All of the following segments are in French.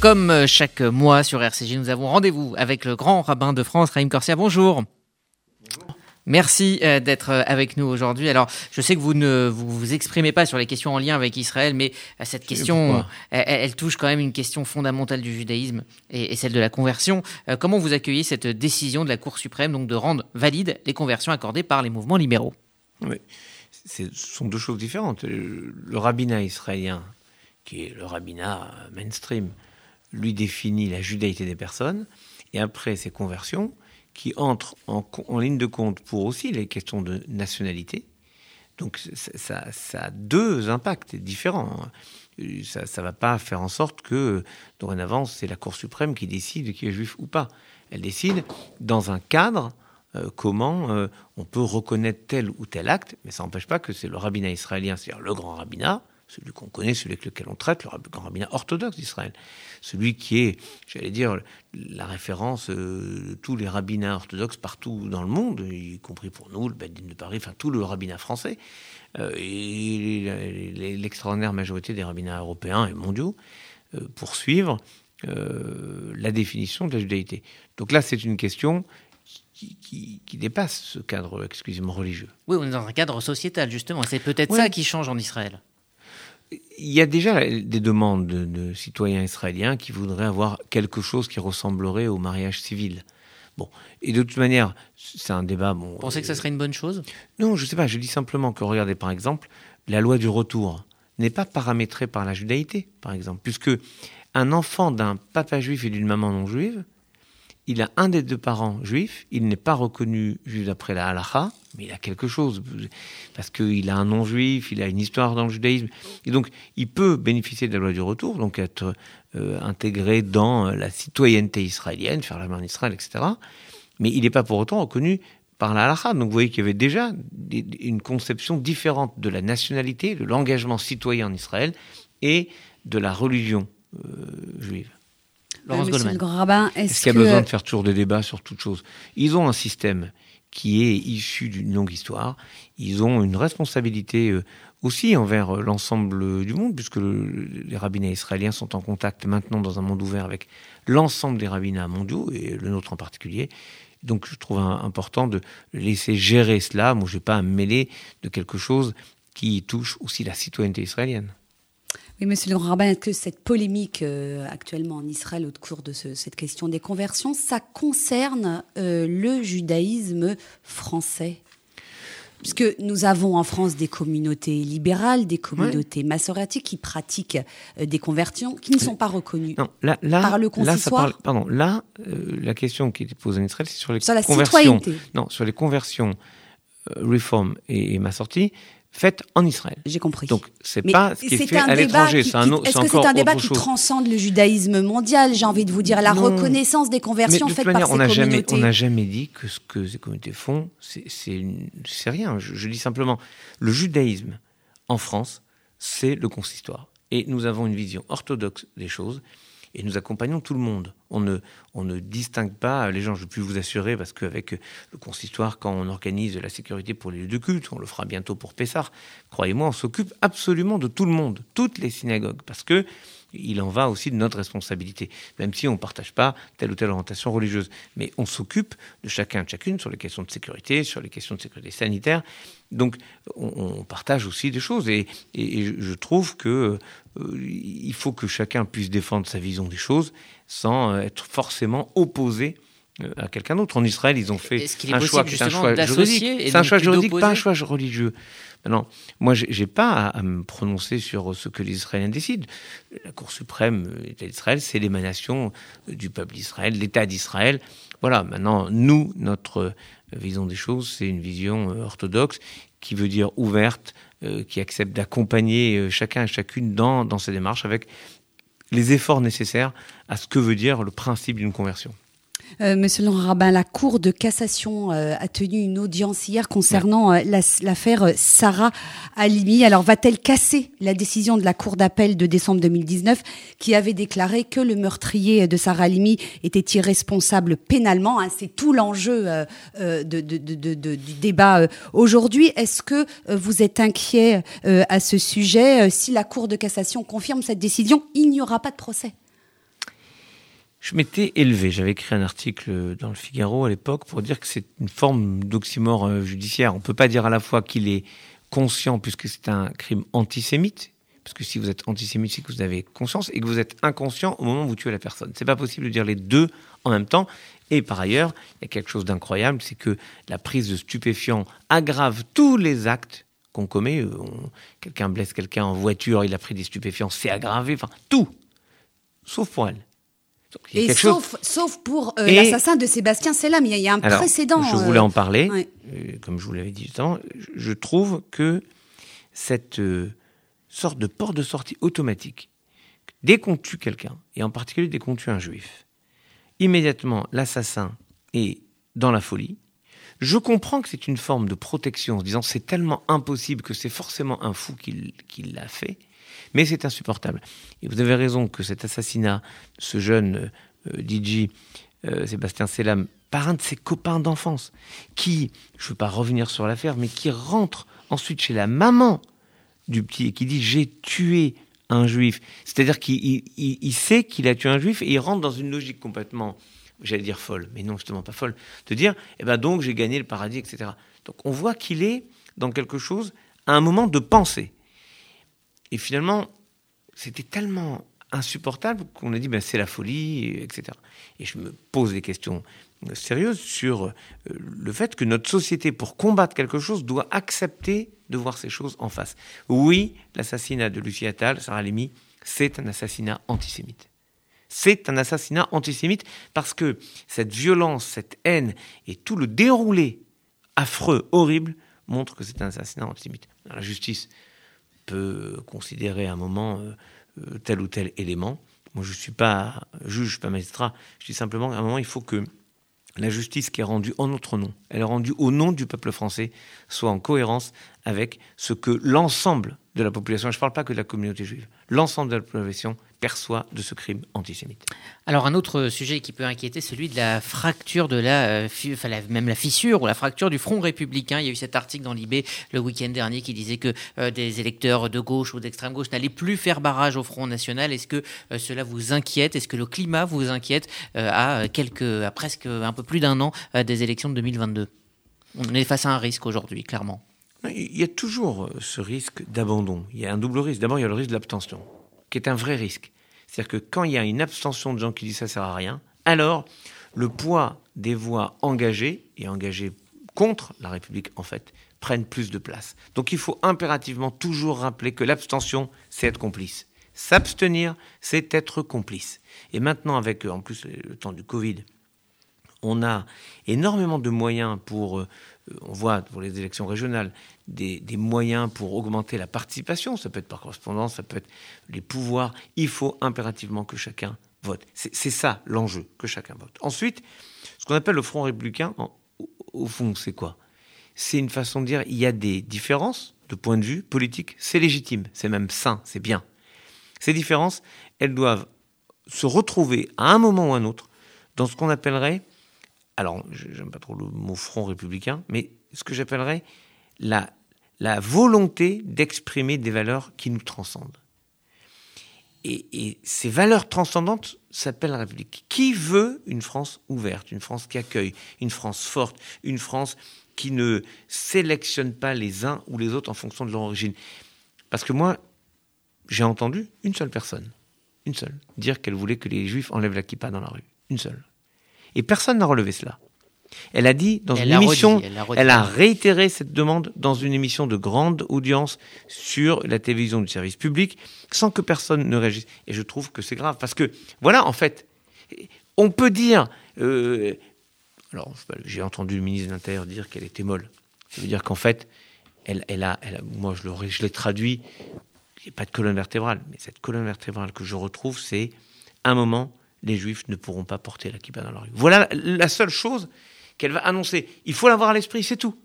Comme euh, chaque mois sur RCG, nous avons rendez-vous avec le grand rabbin de France, Raïm Corsia. Bonjour. Merci euh, d'être euh, avec nous aujourd'hui. Alors, je sais que vous ne vous, vous exprimez pas sur les questions en lien avec Israël, mais cette question, elle, elle, touche quand même une question fondamentale du judaïsme et, et celle de la conversion. comment vous accueillez cette décision de la Cour suprême donc de rendre valides les conversions accordées par les mouvements libéraux? Oui, ce sont deux choses différentes. Le rabbinat israélien, qui est le rabbinat mainstream, lui définit la judaïté des personnes, et après ces conversions, qui entrent en, ligne de compte pour aussi les questions de nationalité. Donc ça, ça a deux impacts différents. Ça ne va pas faire en sorte que, dorénavant, c'est la Cour suprême qui décide qui est juif ou pas. Elle décide dans un cadre euh, comment euh, on peut reconnaître tel ou tel acte, mais ça n'empêche pas que c'est le rabbinat israélien, c'est-à-dire le grand rabbinat, celui qu'on connaît, celui avec lequel on traite, le grand rabbinat orthodoxe d'Israël. Celui qui est, j'allais dire, la référence euh, de tous les rabbinats orthodoxes partout dans le monde, y compris pour nous, le Bedin de Paris, enfin tout le rabbinat français, euh, et l'extraordinaire majorité des rabbinats européens et mondiaux, euh, pour suivre euh, la définition de la judaïté. Donc là, c'est une question qui, qui, qui, dépasse ce cadre exclusivement religieux. Oui, on est dans un cadre sociétal, justement. C'est peut-être oui. ça qui change en Israël il y a déjà des demandes de, de, citoyens israéliens qui voudraient avoir quelque chose qui ressemblerait au mariage civil. Bon, et de toute manière, c'est un débat. Bon, Vous pensez euh, que ça serait une bonne chose? Non, je ne sais pas. Je dis simplement que, regardez, par exemple, la loi du retour n'est pas paramétrée par la judaïté, par exemple, puisque un enfant d'un papa juif et d'une maman non juive, il a un des deux parents juifs, il n'est pas reconnu juif d'après la halakha, mais il a quelque chose, parce qu'il a un nom juif, il a une histoire dans le judaïsme, et donc il peut bénéficier de la loi du retour, donc être euh, intégré dans la citoyenneté israélienne, faire la main en Israël, etc. Mais il n'est pas pour autant reconnu par la halakha. Donc vous voyez qu'il y avait déjà une conception différente de la nationalité, de l'engagement citoyen en Israël et de la religion euh, juive. Laurence grand rabbin, est-ce est qu'il y a que... besoin de faire toujours des débats sur toute chose Ils ont un système qui est issu d'une longue histoire. Ils ont une responsabilité euh, aussi envers euh, l'ensemble du monde, puisque le, les rabbinats israéliens sont en contact maintenant dans un monde ouvert avec l'ensemble des rabbinats mondiaux, et le nôtre en particulier. Donc je trouve important de laisser gérer cela. Moi, je ne vais pas me mêler de quelque chose qui touche aussi la citoyenneté israélienne. Oui, monsieur le grand rabbin, est-ce que cette polémique euh, actuellement en Israël au cours de ce, cette question des conversions, ça concerne euh, le judaïsme français? Puisque nous avons en France des communautés libérales, des communautés ouais. massoratiques qui pratiquent euh, des conversions qui ne sont pas reconnues non, là, là, par le consistoire. Là, parle, pardon, là, la question qui était posée en Israël, c'est sur les sur la conversions. Citoyenneté. Non, sur les conversions, Reform et, et faite en Israël. J'ai compris. Donc c'est pas ce qui est, est fait à l'étranger. Est-ce que c'est un débat qui transcende le judaïsme mondial J'ai envie de vous dire la non. reconnaissance des conversions de faites manière, par on ces a communautés. Jamais, on n'a jamais dit que ce que ces communautés font, c'est rien. Je, je dis simplement le judaïsme en France, c'est le consistoire. Et nous avons une vision orthodoxe des choses et nous accompagnons tout le monde. On ne, on ne distingue pas les gens, je peux vous assurer, parce qu'avec le consistoire, quand on organise la sécurité pour les lieux de culte, on le fera bientôt pour Pessar, croyez-moi, on s'occupe absolument de tout le monde, toutes les synagogues, parce que il en va aussi de notre responsabilité, même si on ne partage pas telle ou telle orientation religieuse. Mais on s'occupe de chacun de chacune sur les questions de sécurité, sur les questions de sécurité sanitaire. Donc on, partage aussi des choses. Et je trouve que euh, il faut que chacun puisse défendre sa vision des choses sans être forcément opposé euh, à quelqu'un d'autre. En Israël, ils ont fait un choix, c'est un choix juridique. C'est un choix juridique, pas un choix religieux. Maintenant, moi, j'ai pas à, à, me prononcer sur ce que les Israéliens décident. La Cour suprême l'État d'Israël, c'est l'émanation du peuple d'Israël, l'État d'Israël. Voilà. Maintenant, nous, notre vision des choses, c'est une vision orthodoxe qui veut dire ouverte, euh, qui accepte d'accompagner chacun et chacune dans, dans ces démarches avec les efforts nécessaires à ce que veut dire le principe d'une conversion. Euh, Monsieur le rabbin, la Cour de cassation euh, a tenu une audience hier concernant euh, l'affaire la, Sarah Halimi. Alors, va-t-elle casser la décision de la Cour d'appel de décembre 2019 qui avait déclaré que le meurtrier de Sarah Halimi était irresponsable pénalement? Hein, C'est tout l'enjeu du débat aujourd'hui. Est-ce que vous êtes inquiet à ce sujet? Si la Cour de cassation confirme cette décision, il n'y aura pas de procès je m'étais élevé. J'avais écrit un article dans le Figaro à l'époque pour dire que c'est une forme d'oxymore euh, judiciaire. On ne peut pas dire à la fois qu'il est conscient puisque c'est un crime antisémite, parce que si vous êtes antisémite, c'est que vous avez conscience, et que vous êtes inconscient au moment où vous tuez la personne. C'est pas possible de dire les deux en même temps. Et par ailleurs, il y a quelque chose d'incroyable, c'est que la prise de stupéfiants aggrave tous les actes qu'on commet. Euh, quelqu'un blesse quelqu'un en voiture, il a pris des stupéfiants, c'est aggravé. Enfin, tout, sauf pour elle. Et sauf, sauf pour euh, l'assassin de Sébastien Selam, il y, a un précédent. Je voulais en parler, euh, comme je vous l'avais dit justement. Je trouve que cette sorte de porte de sortie automatique, dès qu'on tue quelqu'un, et en particulier dès qu'on tue un juif, immédiatement l'assassin est dans la folie. Je comprends que c'est une forme de protection en se disant c'est tellement impossible que c'est forcément un fou qui, l'a fait, mais c'est insupportable. Et vous avez raison que cet assassinat, ce jeune euh, DJ, euh, Sébastien Selam, par un de ses copains d'enfance, qui, je ne veux pas revenir sur l'affaire, mais qui rentre ensuite chez la maman du petit et qui dit j'ai tué un juif. C'est-à-dire qu'il sait qu'il a tué un juif et il rentre dans une logique complètement, j'allais dire folle, mais non, justement pas folle, de dire, eh ben donc j'ai gagné le paradis, etc. Donc on voit qu'il est dans quelque chose, à un moment de pensée. Et finalement, c'était tellement insupportable qu'on a dit, ben c'est la folie, etc. Et je me pose des questions sérieuses sur euh, le fait que notre société, pour combattre quelque chose, doit accepter de voir ces choses en face. Oui, l'assassinat de Lucie Attal, Sarah Lémy, c'est un assassinat antisémite. C'est un assassinat antisémite parce que cette violence, cette haine et tout le déroulé affreux, horrible, montre que c'est un assassinat antisémite. La justice peut considérer à un moment euh, euh, tel ou tel élément. Moi, je ne suis pas juge, pas magistrat. Je dis simplement qu'à un moment, il faut que la justice qui est rendue en notre nom, elle est rendue au nom du peuple français, soit en cohérence avec ce que l'ensemble de la population, je ne parle pas que de la communauté juive, l'ensemble de la population perçoit de ce crime antisémite. Alors un autre sujet qui peut inquiéter, celui de la fracture de la, euh, enfin, même la fissure ou la fracture du front républicain. Il y a eu cet article dans l'IB le week-end dernier qui disait que euh, des électeurs de gauche ou d'extrême gauche n'allaient plus faire barrage au Front national. Est-ce que euh, cela vous inquiète? Est-ce que le climat vous inquiète à quelques, à presque un peu plus d'un an des élections de 2022 On est face à un risque aujourd'hui, clairement. Il y a toujours ce risque d'abandon. Il y a un double risque. D'abord, il y a le risque de l'abstention qui est un vrai risque. C'est-à-dire que quand il y a une abstention de gens qui disent ça sert à rien, alors le poids des voix engagées et engagées contre la République, en fait, prennent plus de place. Donc il faut impérativement toujours rappeler que l'abstention, c'est être complice. S'abstenir, c'est être complice. Et maintenant, avec en plus le temps du Covid, on a énormément de moyens pour, euh, on voit pour les élections régionales, des, moyens pour augmenter la participation. Ça peut être par correspondance, ça peut être les pouvoirs. Il faut impérativement que chacun vote. C'est ça l'enjeu, que chacun vote. Ensuite, ce qu'on appelle le Front républicain, au fond, c'est quoi? C'est une façon de dire il y a des différences de point de vue politique. C'est légitime, c'est même sain, c'est bien. Ces différences, elles doivent se retrouver à un moment ou à un autre dans ce qu'on appellerait alors j'aime pas trop le mot front républicain, mais ce que j'appellerais la, la volonté d'exprimer des valeurs qui nous transcendent. Et, ces valeurs transcendantes s'appellent la République. Qui veut une France ouverte, une France qui accueille, une France forte, une France qui ne sélectionne pas les uns ou les autres en fonction de leur origine? Parce que moi, j'ai entendu une seule personne, une seule, dire qu'elle voulait que les Juifs enlèvent la kippa dans la rue. Une seule. Et personne n'a relevé cela. Elle a dit dans une émission, elle, a réitéré cette demande dans une émission de grande audience sur la télévision du service public, sans que personne ne réagisse. Et je trouve que c'est grave, parce que voilà, en fait, on peut dire, euh, alors j'ai entendu le ministre de l'Intérieur dire qu'elle était molle. Ça veut dire qu'en fait, elle, elle, a, moi je l'ai traduit, il n'y a pas de colonne vertébrale, mais cette colonne vertébrale que je retrouve, c'est un moment les juifs ne pourront pas porter la kippa dans la rue. Voilà la seule chose qu'elle va annoncer. Il faut l'avoir à l'esprit, c'est tout.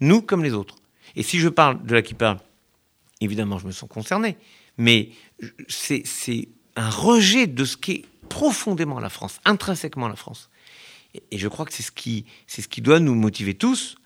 Nous comme les autres. Et si je parle de la kippa, évidemment, je me sens concerné. Mais c'est un rejet de ce qu'est profondément la France, intrinsèquement la France. Et, je crois que c'est ce qui, ce qui doit nous motiver tous.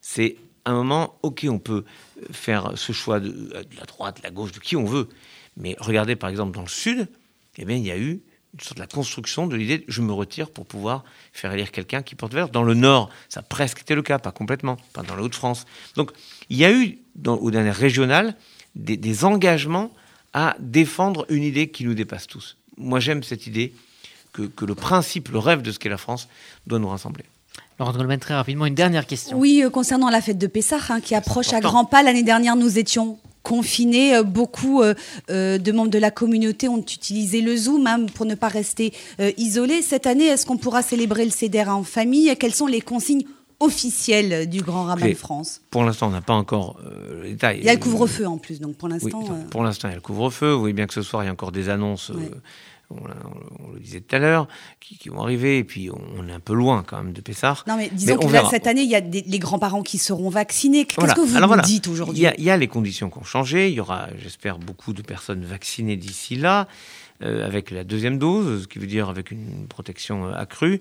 C'est un moment, ok, on peut faire ce choix de, de, la droite, de la gauche, de qui on veut. Mais regardez par exemple dans le Sud, eh bien, il y a eu une sorte de la construction de l'idée je me retire pour pouvoir faire élire quelqu'un qui porte valeur. Dans le Nord, ça a presque été le cas, pas complètement, pas dans la Haute-France. Donc il y a eu, dans, aux dernières régionales, des, des engagements à défendre une idée qui nous dépasse tous. Moi j'aime cette idée que, que le principe, le rêve de ce qu'est la France doit nous rassembler. Laurent Goldman, très rapidement, une dernière question. Oui, euh, concernant la fête de Pessah, hein, qui approche à grands pas. L'année dernière, nous étions confinés. Euh, beaucoup euh, euh, de membres de la communauté ont utilisé le Zoom hein, pour ne pas rester isolés. Cette année, est-ce qu'on pourra célébrer le CEDER en famille? Quelles sont les consignes officielles du Grand Rabbin de France Pour l'instant, on n'a pas encore euh, le détail. Il y a le couvre-feu en plus, donc pour l'instant. euh, pour l'instant, il y a le couvre-feu. Vous voyez bien que ce soir, il y a encore des annonces, euh, on, le disait tout à l'heure, qui, qui vont arriver. Et puis, on, on est un peu loin quand même de Pessard. Non, mais disons on que là, verra. cette année, il y a des, les grands-parents qui seront vaccinés. Qu'est-ce Voilà. que vous Alors nous voilà. dites aujourd'hui il y a les conditions qui ont changé. Il y aura, j'espère, beaucoup de personnes vaccinées d'ici là, euh, avec la deuxième dose, ce qui veut dire avec une protection accrue.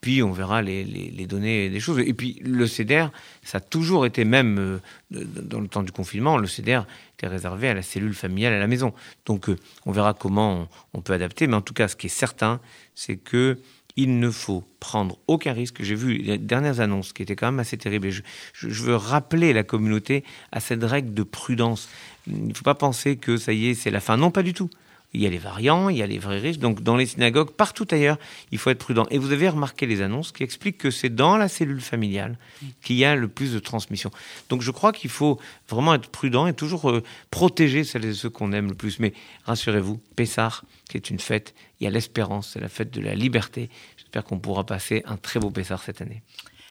Puis on verra les, les- données des choses. Et puis le CEDER, ça a toujours été, même euh, dans le temps du confinement, le CEDER était réservé à la cellule familiale à la maison. Donc euh, on verra comment on, peut adapter. Mais en tout cas, ce qui est certain, c'est que il ne faut prendre aucun risque. J'ai vu les dernières annonces qui étaient quand même assez terribles. Et je- je veux rappeler la communauté à cette règle de prudence. Il ne faut pas penser que ça y est, c'est la fin. Non, pas du tout. Il y a les variants, il y a les vrais risques. Donc, dans les synagogues, partout ailleurs, il faut être prudent. Et vous avez remarqué les annonces qui expliquent que c'est dans la cellule familiale qu'il y a le plus de transmission. Donc, je crois qu'il faut vraiment être prudent et toujours euh, protéger celles et ceux qu'on aime le plus. Mais rassurez-vous, Pessar, c'est une fête. Il y a l'espérance, c'est la fête de la liberté. J'espère qu'on pourra passer un très beau Pessar cette année.